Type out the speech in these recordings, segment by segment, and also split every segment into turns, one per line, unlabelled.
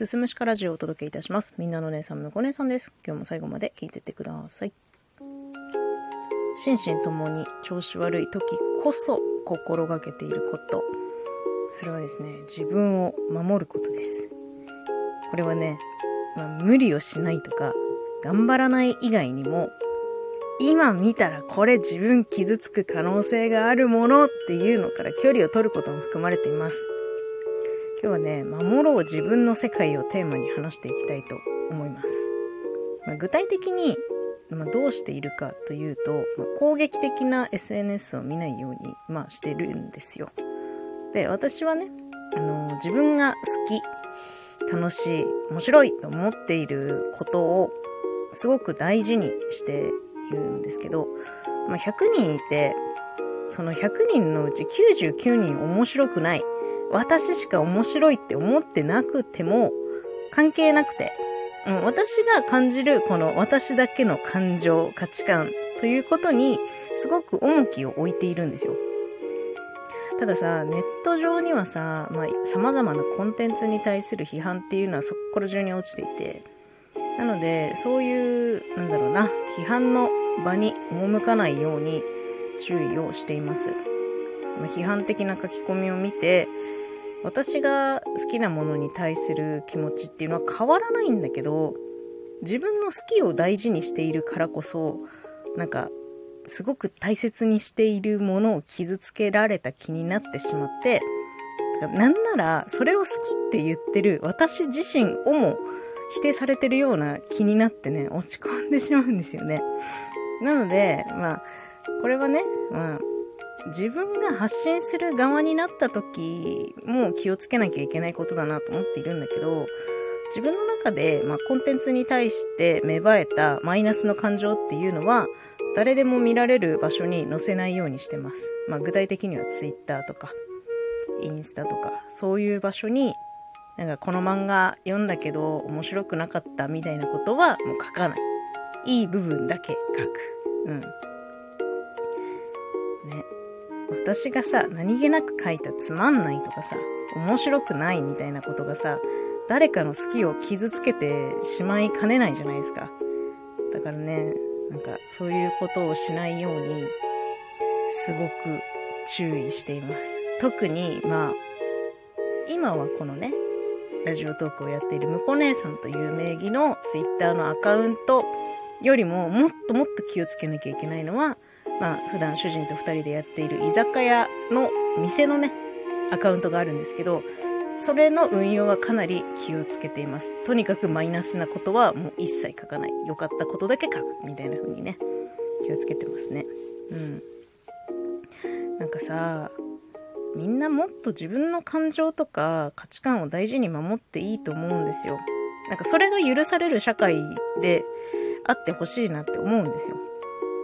すすむしかラジオをお届けいたします。みんなの姉さん、むこ姉さんです。今日も最後まで聞いてってください。心身ともに調子悪い時こそ心がけていること。それはですね、自分を守ることです。これはね、まあ、無理をしないとか、頑張らない以外にも、今見たらこれ自分傷つく可能性があるものっていうのから距離を取ることも含まれています。今日はね、守ろう自分の世界をテーマに話していきたいと思います。まあ、具体的に、まあ、どうしているかというと、まあ、攻撃的な SNS を見ないように、まあ、してるんですよ。で、私はね、あの自分が好き、楽しい、面白いと思っていることをすごく大事にしているんですけど、まあ、100人いて、その100人のうち99人面白くない。私しか面白いって思ってなくても関係なくて、うん、私が感じるこの私だけの感情、価値観ということにすごく重きを置いているんですよ。たださ、ネット上にはさ、まあ、様々なコンテンツに対する批判っていうのはそこら中に落ちていて、なので、そういう、なんだろうな、批判の場に赴かないように注意をしています。批判的な書き込みを見て、私が好きなものに対する気持ちっていうのは変わらないんだけど、自分の好きを大事にしているからこそ、なんか、すごく大切にしているものを傷つけられた気になってしまって、なんなら、それを好きって言ってる私自身をも否定されてるような気になってね、落ち込んでしまうんですよね。なので、まあ、これはね、まあ、自分が発信する側になった時も気をつけなきゃいけないことだなと思っているんだけど、自分の中で、まあ、コンテンツに対して芽生えたマイナスの感情っていうのは、誰でも見られる場所に載せないようにしてます。まあ、具体的には Twitter とか、インスタとか、そういう場所に、なんかこの漫画読んだけど面白くなかったみたいなことはもう書かない。いい部分だけ書く。うん。ね。私がさ、何気なく書いたつまんないとかさ、面白くないみたいなことがさ、誰かの好きを傷つけてしまいかねないじゃないですか。だからね、なんかそういうことをしないように、すごく注意しています。特に、まあ、今はこのね、ラジオトークをやっているむこ姉さんという名義のツイッターのアカウントよりももっともっと気をつけなきゃいけないのは、まあ普段主人と二人でやっている居酒屋の店のね、アカウントがあるんですけど、それの運用はかなり気をつけています。とにかくマイナスなことはもう一切書かない。良かったことだけ書く。みたいな風にね、気をつけてますね。うん。なんかさ、みんなもっと自分の感情とか価値観を大事に守っていいと思うんですよ。なんかそれが許される社会であってほしいなって思うんですよ。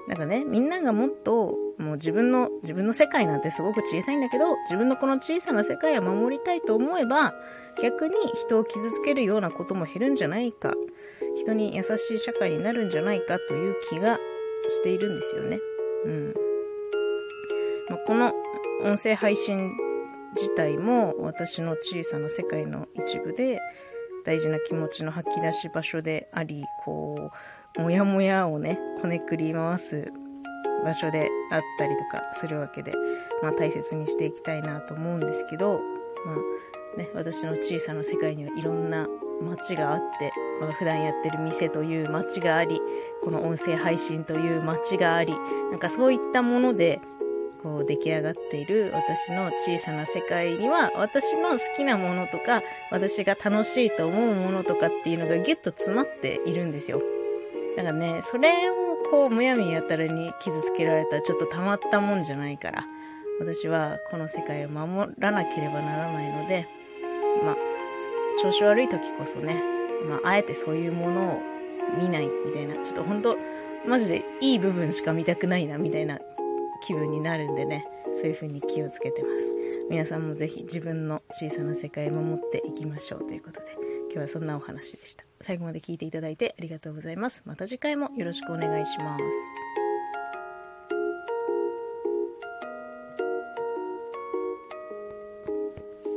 なんかね、みんながもっと、もう自分の、自分の世界なんてすごく小さいんだけど、自分のこの小さな世界を守りたいと思えば、逆に人を傷つけるようなことも減るんじゃないか、人に優しい社会になるんじゃないかという気がしているんですよね。うん。まあ、この音声配信自体も私の小さな世界の一部で、大事な気持ちの吐き出し場所であり、こう、もやもやをね、こねくり回す場所であったりとかするわけで、まあ大切にしていきたいなと思うんですけど、まあね、私の小さな世界にはいろんな街があって、まあ、普段やってる店という街があり、この音声配信という街があり、なんかそういったもので、こう出来上がっている私の小さな世界には私の好きなものとか私が楽しいと思うものとかっていうのがギュッと詰まっているんですよ。だかね、それをこうむやみやたらに傷つけられたらちょっとたまったもんじゃないから私はこの世界を守らなければならないので、まあ、調子悪い時こそね、まあ、あえてそういうものを見ないみたいな、ちょっとほんと、マジでいい部分しか見たくないなみたいな気分になるんでね、そういう風に気をつけてます。皆さんもぜひ自分の小さな世界を守っていきましょうということで、今日はそんなお話でした。最後まで聞いていただいてありがとうございます。また次回もよろしくお願いします。